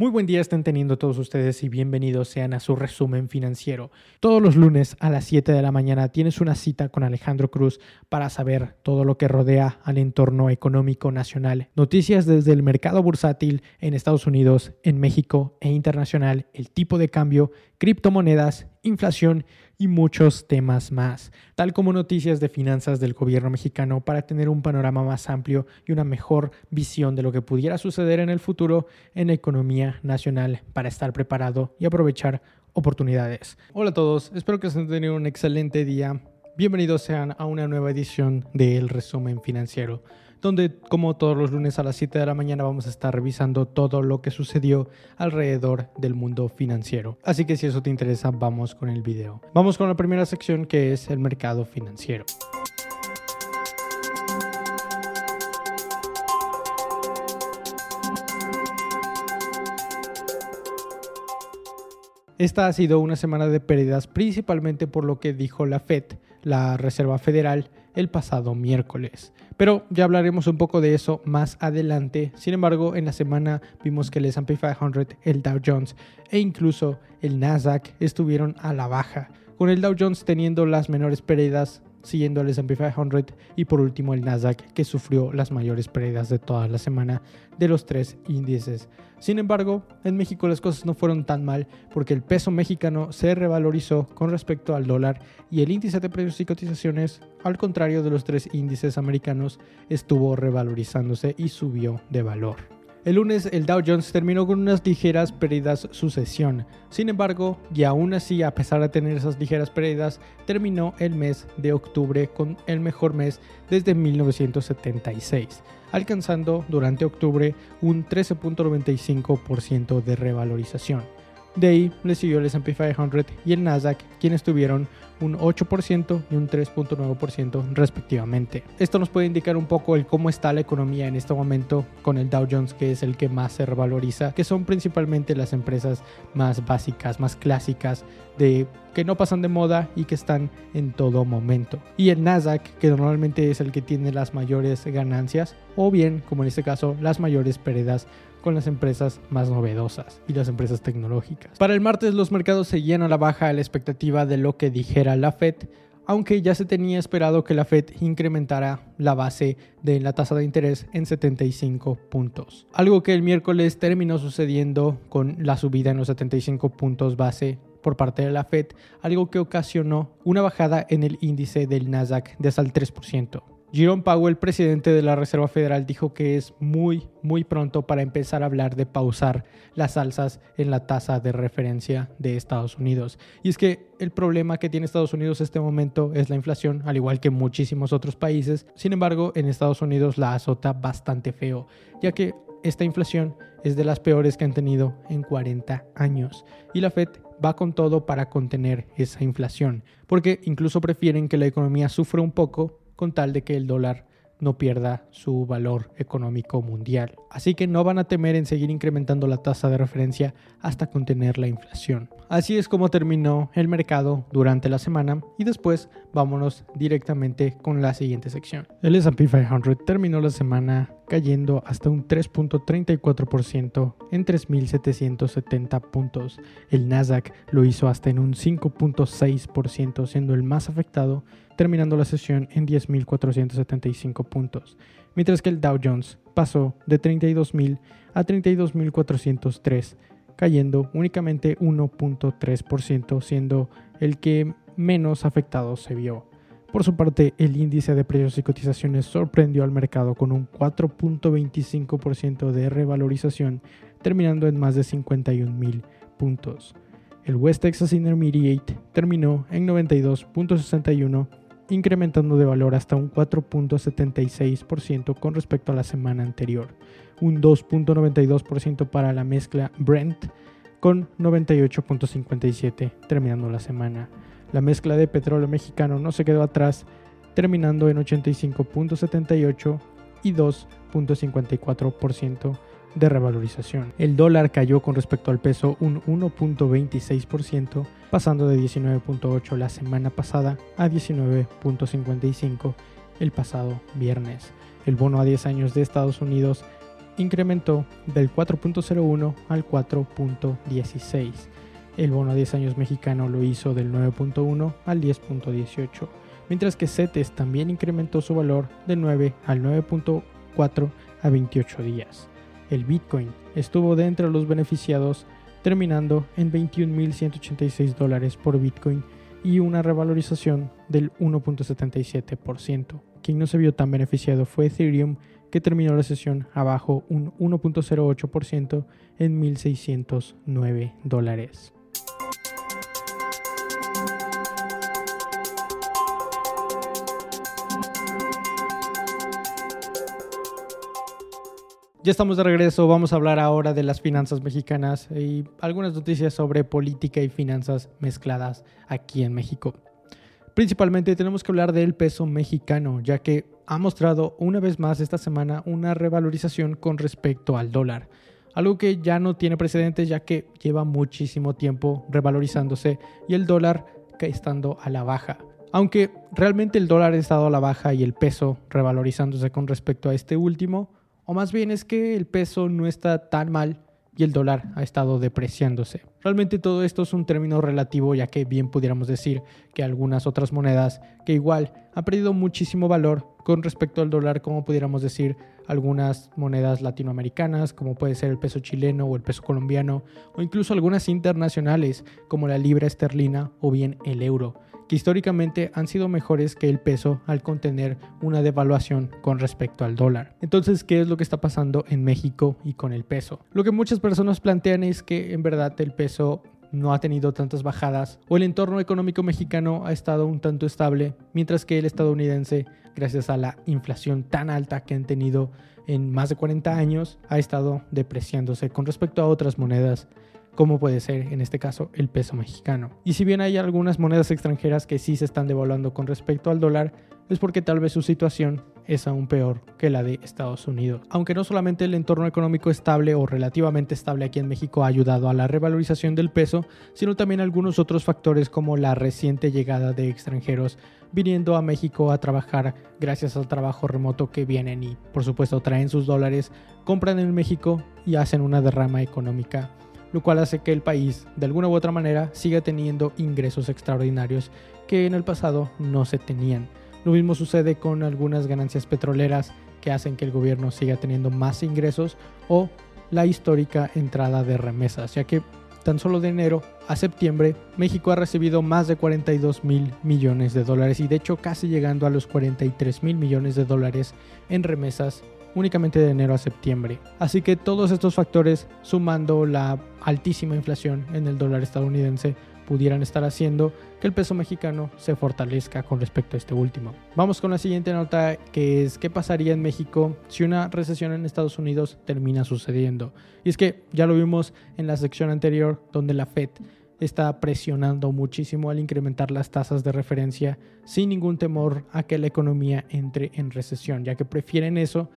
Muy buen día estén teniendo todos ustedes y bienvenidos sean a su resumen financiero. Todos los lunes a las 7 de la mañana tienes una cita con Alejandro Cruz para saber todo lo que rodea al entorno económico nacional. Noticias desde el mercado bursátil en Estados Unidos, en México e internacional, el tipo de cambio, criptomonedas, inflación y muchos temas más, tal como noticias de finanzas del gobierno mexicano para tener un panorama más amplio y una mejor visión de lo que pudiera suceder en el futuro en la economía nacional para estar preparado y aprovechar oportunidades. Hola a todos, espero que estén teniendo un excelente día. Bienvenidos sean a una nueva edición del resumen financiero donde como todos los lunes a las 7 de la mañana vamos a estar revisando todo lo que sucedió alrededor del mundo financiero. Así que si eso te interesa, vamos con el video. Vamos con la primera sección que es el mercado financiero. Esta ha sido una semana de pérdidas principalmente por lo que dijo la Fed, la Reserva Federal, el pasado miércoles. Pero ya hablaremos un poco de eso más adelante. Sin embargo, en la semana vimos que el S&P 500, el Dow Jones e incluso el Nasdaq estuvieron a la baja, con el Dow Jones teniendo las menores pérdidas siguiendo el S&P 500 y por último el Nasdaq que sufrió las mayores pérdidas de toda la semana de los tres índices. Sin embargo, en México las cosas no fueron tan mal porque el peso mexicano se revalorizó con respecto al dólar y el índice de precios y cotizaciones, al contrario de los tres índices americanos, estuvo revalorizándose y subió de valor. El lunes el Dow Jones terminó con unas ligeras pérdidas sucesión. Sin embargo, y aún así, a pesar de tener esas ligeras pérdidas, terminó el mes de octubre con el mejor mes desde 1976, alcanzando durante octubre un 13.95% de revalorización. De ahí le siguió el S&P 500 y el Nasdaq, quienes tuvieron un 8% y un 3.9% respectivamente. Esto nos puede indicar un poco el cómo está la economía en este momento con el Dow Jones que es el que más se revaloriza, que son principalmente las empresas más básicas, más clásicas de que no pasan de moda y que están en todo momento. Y el Nasdaq, que normalmente es el que tiene las mayores ganancias, o bien, como en este caso, las mayores pérdidas con las empresas más novedosas y las empresas tecnológicas. Para el martes los mercados seguían a la baja a la expectativa de lo que dijera la Fed, aunque ya se tenía esperado que la Fed incrementara la base de la tasa de interés en 75 puntos. Algo que el miércoles terminó sucediendo con la subida en los 75 puntos base por parte de la Fed, algo que ocasionó una bajada en el índice del Nasdaq de hasta el 3%. Jerome Powell, presidente de la Reserva Federal, dijo que es muy, muy pronto para empezar a hablar de pausar las alzas en la tasa de referencia de Estados Unidos. Y es que el problema que tiene Estados Unidos en este momento es la inflación, al igual que muchísimos otros países. Sin embargo, en Estados Unidos la azota bastante feo, ya que esta inflación es de las peores que han tenido en 40 años. Y la Fed va con todo para contener esa inflación, porque incluso prefieren que la economía sufra un poco con tal de que el dólar no pierda su valor económico mundial. Así que no van a temer en seguir incrementando la tasa de referencia hasta contener la inflación. Así es como terminó el mercado durante la semana y después vámonos directamente con la siguiente sección. El S&P 500 terminó la semana cayendo hasta un 3.34% en 3.770 puntos. El Nasdaq lo hizo hasta en un 5.6% siendo el más afectado terminando la sesión en 10.475 puntos, mientras que el Dow Jones pasó de 32.000 a 32.403, cayendo únicamente 1.3%, siendo el que menos afectado se vio. Por su parte, el índice de precios y cotizaciones sorprendió al mercado con un 4.25% de revalorización, terminando en más de 51 mil puntos. El West Texas Intermediate terminó en 92.61, incrementando de valor hasta un 4.76% con respecto a la semana anterior, un 2.92% para la mezcla Brent con 98.57 terminando la semana. La mezcla de petróleo mexicano no se quedó atrás, terminando en 85.78 y 2.54% de revalorización. El dólar cayó con respecto al peso un 1.26%, pasando de 19.8 la semana pasada a 19.55 el pasado viernes. El bono a 10 años de Estados Unidos incrementó del 4.01 al 4.16 el bono a 10 años mexicano lo hizo del 9.1 al 10.18, mientras que CETES también incrementó su valor del 9 al 9.4 a 28 días. El Bitcoin estuvo dentro de los beneficiados, terminando en 21.186 dólares por Bitcoin y una revalorización del 1.77%. Quien no se vio tan beneficiado fue Ethereum, que terminó la sesión abajo un 1.08% en 1.609 dólares. Ya estamos de regreso, vamos a hablar ahora de las finanzas mexicanas y algunas noticias sobre política y finanzas mezcladas aquí en México. Principalmente tenemos que hablar del peso mexicano, ya que ha mostrado una vez más esta semana una revalorización con respecto al dólar, algo que ya no tiene precedentes ya que lleva muchísimo tiempo revalorizándose y el dólar estando a la baja. Aunque realmente el dólar ha estado a la baja y el peso revalorizándose con respecto a este último, o más bien es que el peso no está tan mal y el dólar ha estado depreciándose. Realmente todo esto es un término relativo ya que bien pudiéramos decir que algunas otras monedas que igual han perdido muchísimo valor con respecto al dólar, como pudiéramos decir algunas monedas latinoamericanas, como puede ser el peso chileno o el peso colombiano, o incluso algunas internacionales como la libra esterlina o bien el euro que históricamente han sido mejores que el peso al contener una devaluación con respecto al dólar. Entonces, ¿qué es lo que está pasando en México y con el peso? Lo que muchas personas plantean es que en verdad el peso no ha tenido tantas bajadas o el entorno económico mexicano ha estado un tanto estable, mientras que el estadounidense, gracias a la inflación tan alta que han tenido en más de 40 años, ha estado depreciándose con respecto a otras monedas como puede ser en este caso el peso mexicano. Y si bien hay algunas monedas extranjeras que sí se están devaluando con respecto al dólar, es porque tal vez su situación es aún peor que la de Estados Unidos. Aunque no solamente el entorno económico estable o relativamente estable aquí en México ha ayudado a la revalorización del peso, sino también algunos otros factores como la reciente llegada de extranjeros viniendo a México a trabajar gracias al trabajo remoto que vienen y por supuesto traen sus dólares, compran en México y hacen una derrama económica lo cual hace que el país de alguna u otra manera siga teniendo ingresos extraordinarios que en el pasado no se tenían. Lo mismo sucede con algunas ganancias petroleras que hacen que el gobierno siga teniendo más ingresos o la histórica entrada de remesas, ya que tan solo de enero a septiembre México ha recibido más de 42 mil millones de dólares y de hecho casi llegando a los 43 mil millones de dólares en remesas únicamente de enero a septiembre. Así que todos estos factores, sumando la altísima inflación en el dólar estadounidense, pudieran estar haciendo que el peso mexicano se fortalezca con respecto a este último. Vamos con la siguiente nota que es qué pasaría en México si una recesión en Estados Unidos termina sucediendo. Y es que ya lo vimos en la sección anterior donde la Fed está presionando muchísimo al incrementar las tasas de referencia sin ningún temor a que la economía entre en recesión, ya que prefieren eso.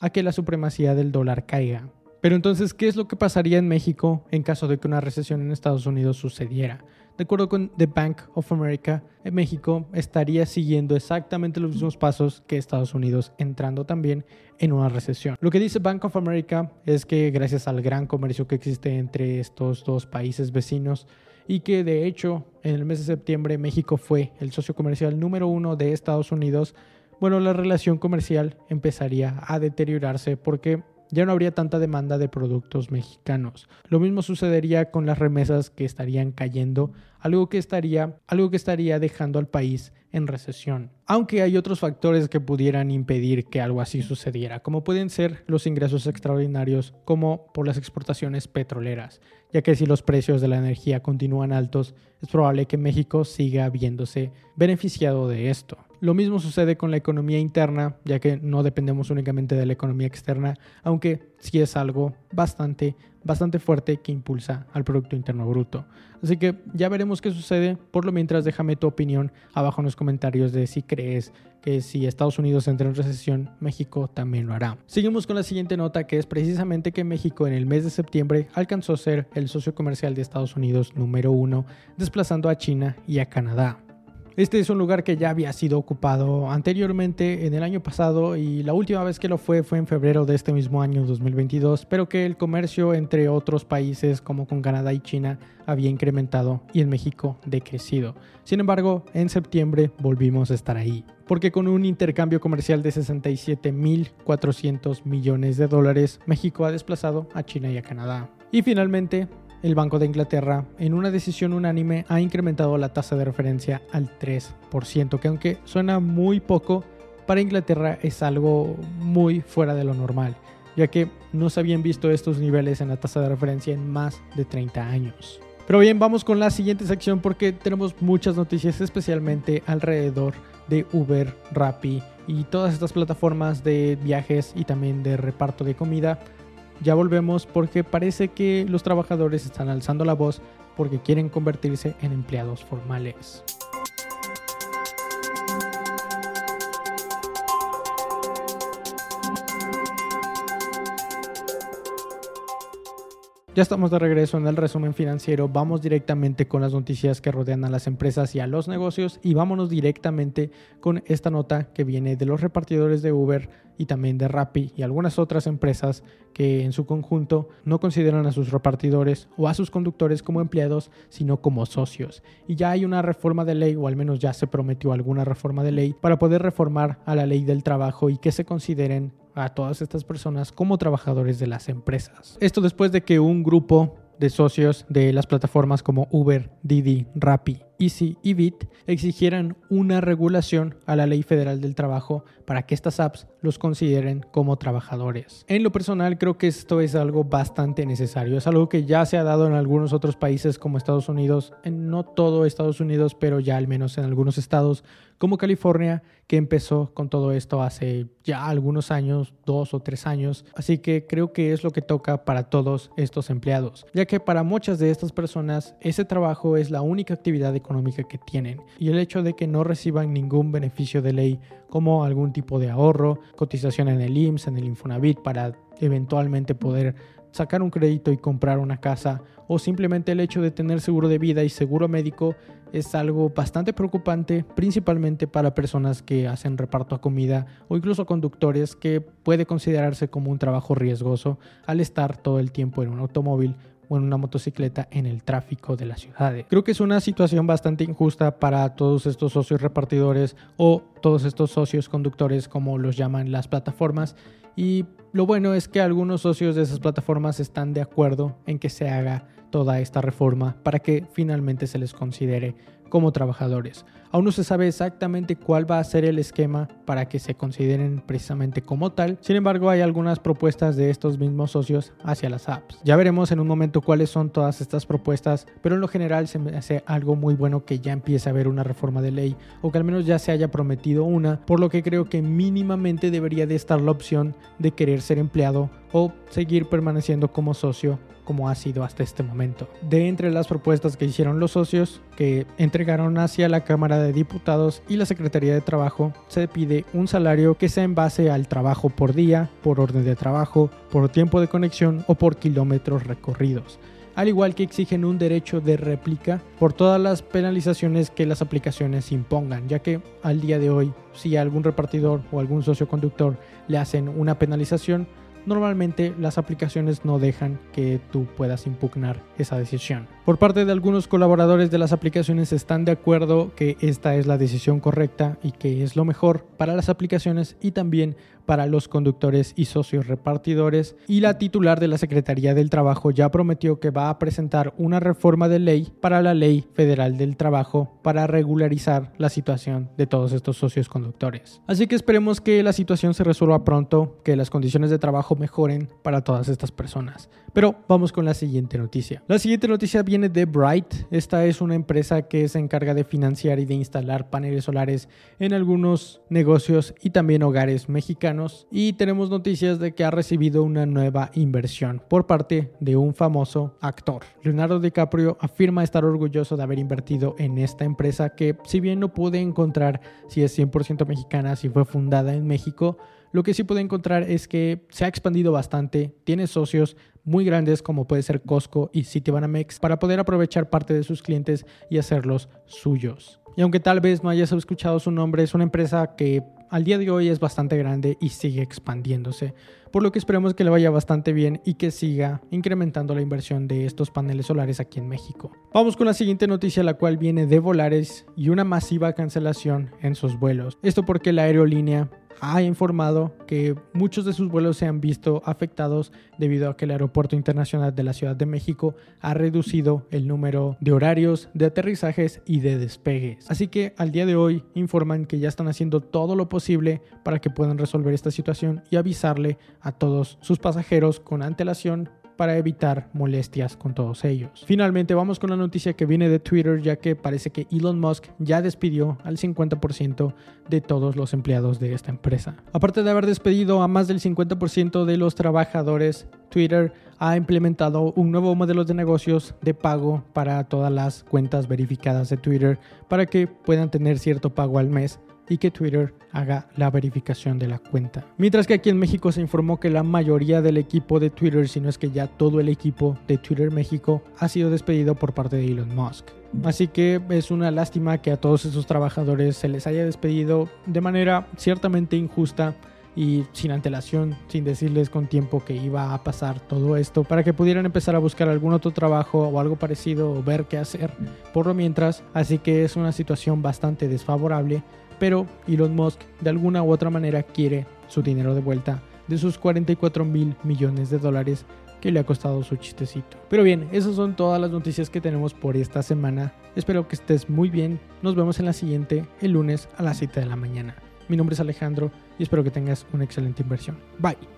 A que la supremacía del dólar caiga. Pero entonces, ¿qué es lo que pasaría en México en caso de que una recesión en Estados Unidos sucediera? De acuerdo con The Bank of America, México estaría siguiendo exactamente los mismos pasos que Estados Unidos, entrando también en una recesión. Lo que dice Bank of America es que gracias al gran comercio que existe entre estos dos países vecinos, y que de hecho en el mes de septiembre México fue el socio comercial número uno de Estados Unidos, bueno, la relación comercial empezaría a deteriorarse porque ya no habría tanta demanda de productos mexicanos. Lo mismo sucedería con las remesas que estarían cayendo, algo que estaría, algo que estaría dejando al país en recesión. Aunque hay otros factores que pudieran impedir que algo así sucediera, como pueden ser los ingresos extraordinarios, como por las exportaciones petroleras, ya que si los precios de la energía continúan altos, es probable que México siga viéndose beneficiado de esto. Lo mismo sucede con la economía interna, ya que no dependemos únicamente de la economía externa, aunque sí es algo bastante, bastante fuerte que impulsa al Producto Interno Bruto. Así que ya veremos qué sucede. Por lo mientras, déjame tu opinión abajo en los comentarios de si crees que si Estados Unidos entra en recesión, México también lo hará. Seguimos con la siguiente nota, que es precisamente que México en el mes de septiembre alcanzó a ser el socio comercial de Estados Unidos número uno, desplazando a China y a Canadá. Este es un lugar que ya había sido ocupado anteriormente en el año pasado y la última vez que lo fue fue en febrero de este mismo año 2022, pero que el comercio entre otros países como con Canadá y China había incrementado y en México decrecido. Sin embargo, en septiembre volvimos a estar ahí, porque con un intercambio comercial de 67.400 millones de dólares, México ha desplazado a China y a Canadá. Y finalmente, el Banco de Inglaterra, en una decisión unánime, ha incrementado la tasa de referencia al 3%, que aunque suena muy poco, para Inglaterra es algo muy fuera de lo normal, ya que no se habían visto estos niveles en la tasa de referencia en más de 30 años. Pero bien, vamos con la siguiente sección porque tenemos muchas noticias, especialmente alrededor de Uber, Rappi y todas estas plataformas de viajes y también de reparto de comida ya volvemos porque parece que los trabajadores están alzando la voz porque quieren convertirse en empleados formales. Ya estamos de regreso en el resumen financiero. Vamos directamente con las noticias que rodean a las empresas y a los negocios y vámonos directamente con esta nota que viene de los repartidores de Uber y también de Rappi y algunas otras empresas que en su conjunto no consideran a sus repartidores o a sus conductores como empleados, sino como socios. Y ya hay una reforma de ley, o al menos ya se prometió alguna reforma de ley, para poder reformar a la ley del trabajo y que se consideren a todas estas personas como trabajadores de las empresas. Esto después de que un grupo de socios de las plataformas como Uber, Didi, Rappi, Easy y Bit exigieran una regulación a la Ley Federal del Trabajo para que estas apps los consideren como trabajadores. En lo personal creo que esto es algo bastante necesario, es algo que ya se ha dado en algunos otros países como Estados Unidos, en no todo Estados Unidos, pero ya al menos en algunos estados como California, que empezó con todo esto hace ya algunos años, dos o tres años. Así que creo que es lo que toca para todos estos empleados, ya que para muchas de estas personas ese trabajo es la única actividad económica que tienen. Y el hecho de que no reciban ningún beneficio de ley como algún tipo de ahorro, cotización en el IMSS, en el Infonavit para eventualmente poder sacar un crédito y comprar una casa o simplemente el hecho de tener seguro de vida y seguro médico es algo bastante preocupante, principalmente para personas que hacen reparto a comida o incluso conductores que puede considerarse como un trabajo riesgoso al estar todo el tiempo en un automóvil o en una motocicleta en el tráfico de las ciudades. Creo que es una situación bastante injusta para todos estos socios repartidores o todos estos socios conductores como los llaman las plataformas y lo bueno es que algunos socios de esas plataformas están de acuerdo en que se haga toda esta reforma para que finalmente se les considere como trabajadores. Aún no se sabe exactamente cuál va a ser el esquema para que se consideren precisamente como tal. Sin embargo, hay algunas propuestas de estos mismos socios hacia las apps. Ya veremos en un momento cuáles son todas estas propuestas, pero en lo general se me hace algo muy bueno que ya empiece a haber una reforma de ley o que al menos ya se haya prometido una, por lo que creo que mínimamente debería de estar la opción de querer ser empleado o seguir permaneciendo como socio como ha sido hasta este momento. De entre las propuestas que hicieron los socios, que entregaron hacia la Cámara de Diputados y la Secretaría de Trabajo, se pide un salario que sea en base al trabajo por día, por orden de trabajo, por tiempo de conexión o por kilómetros recorridos al igual que exigen un derecho de réplica por todas las penalizaciones que las aplicaciones impongan, ya que al día de hoy si algún repartidor o algún socio conductor le hacen una penalización, normalmente las aplicaciones no dejan que tú puedas impugnar esa decisión. Por parte de algunos colaboradores de las aplicaciones están de acuerdo que esta es la decisión correcta y que es lo mejor para las aplicaciones y también para los conductores y socios repartidores y la titular de la Secretaría del Trabajo ya prometió que va a presentar una reforma de ley para la Ley Federal del Trabajo para regularizar la situación de todos estos socios conductores. Así que esperemos que la situación se resuelva pronto, que las condiciones de trabajo mejoren para todas estas personas. Pero vamos con la siguiente noticia. La siguiente noticia viene de Bright. Esta es una empresa que se encarga de financiar y de instalar paneles solares en algunos negocios y también hogares mexicanos. Y tenemos noticias de que ha recibido una nueva inversión por parte de un famoso actor. Leonardo DiCaprio afirma estar orgulloso de haber invertido en esta empresa que si bien no pude encontrar si es 100% mexicana, si fue fundada en México, lo que sí pude encontrar es que se ha expandido bastante, tiene socios muy grandes como puede ser Costco y Citibanamex para poder aprovechar parte de sus clientes y hacerlos suyos. Y aunque tal vez no hayas escuchado su nombre, es una empresa que al día de hoy es bastante grande y sigue expandiéndose, por lo que esperemos que le vaya bastante bien y que siga incrementando la inversión de estos paneles solares aquí en México. Vamos con la siguiente noticia, la cual viene de Volares y una masiva cancelación en sus vuelos. Esto porque la aerolínea ha informado que muchos de sus vuelos se han visto afectados debido a que el Aeropuerto Internacional de la Ciudad de México ha reducido el número de horarios de aterrizajes y de despegues. Así que al día de hoy informan que ya están haciendo todo lo posible para que puedan resolver esta situación y avisarle a todos sus pasajeros con antelación para evitar molestias con todos ellos. Finalmente vamos con la noticia que viene de Twitter ya que parece que Elon Musk ya despidió al 50% de todos los empleados de esta empresa. Aparte de haber despedido a más del 50% de los trabajadores, Twitter ha implementado un nuevo modelo de negocios de pago para todas las cuentas verificadas de Twitter para que puedan tener cierto pago al mes y que Twitter haga la verificación de la cuenta. Mientras que aquí en México se informó que la mayoría del equipo de Twitter, si no es que ya todo el equipo de Twitter México, ha sido despedido por parte de Elon Musk. Así que es una lástima que a todos esos trabajadores se les haya despedido de manera ciertamente injusta y sin antelación, sin decirles con tiempo que iba a pasar todo esto, para que pudieran empezar a buscar algún otro trabajo o algo parecido o ver qué hacer por lo mientras. Así que es una situación bastante desfavorable pero Elon Musk de alguna u otra manera quiere su dinero de vuelta de sus 44 mil millones de dólares que le ha costado su chistecito. Pero bien, esas son todas las noticias que tenemos por esta semana. Espero que estés muy bien. Nos vemos en la siguiente, el lunes a las 7 de la mañana. Mi nombre es Alejandro y espero que tengas una excelente inversión. Bye.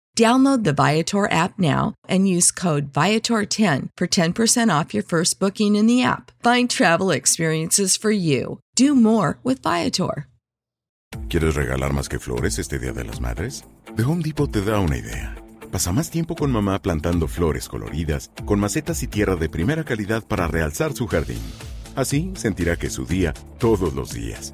Download the Viator app now and use code Viator10 for 10% off your first booking in the app. Find travel experiences for you. Do more with Viator. ¿Quieres regalar más que flores este Día de las Madres? The Home Depot te da una idea. Pasa más tiempo con mamá plantando flores coloridas, con macetas y tierra de primera calidad para realzar su jardín. Así sentirá que es su día todos los días.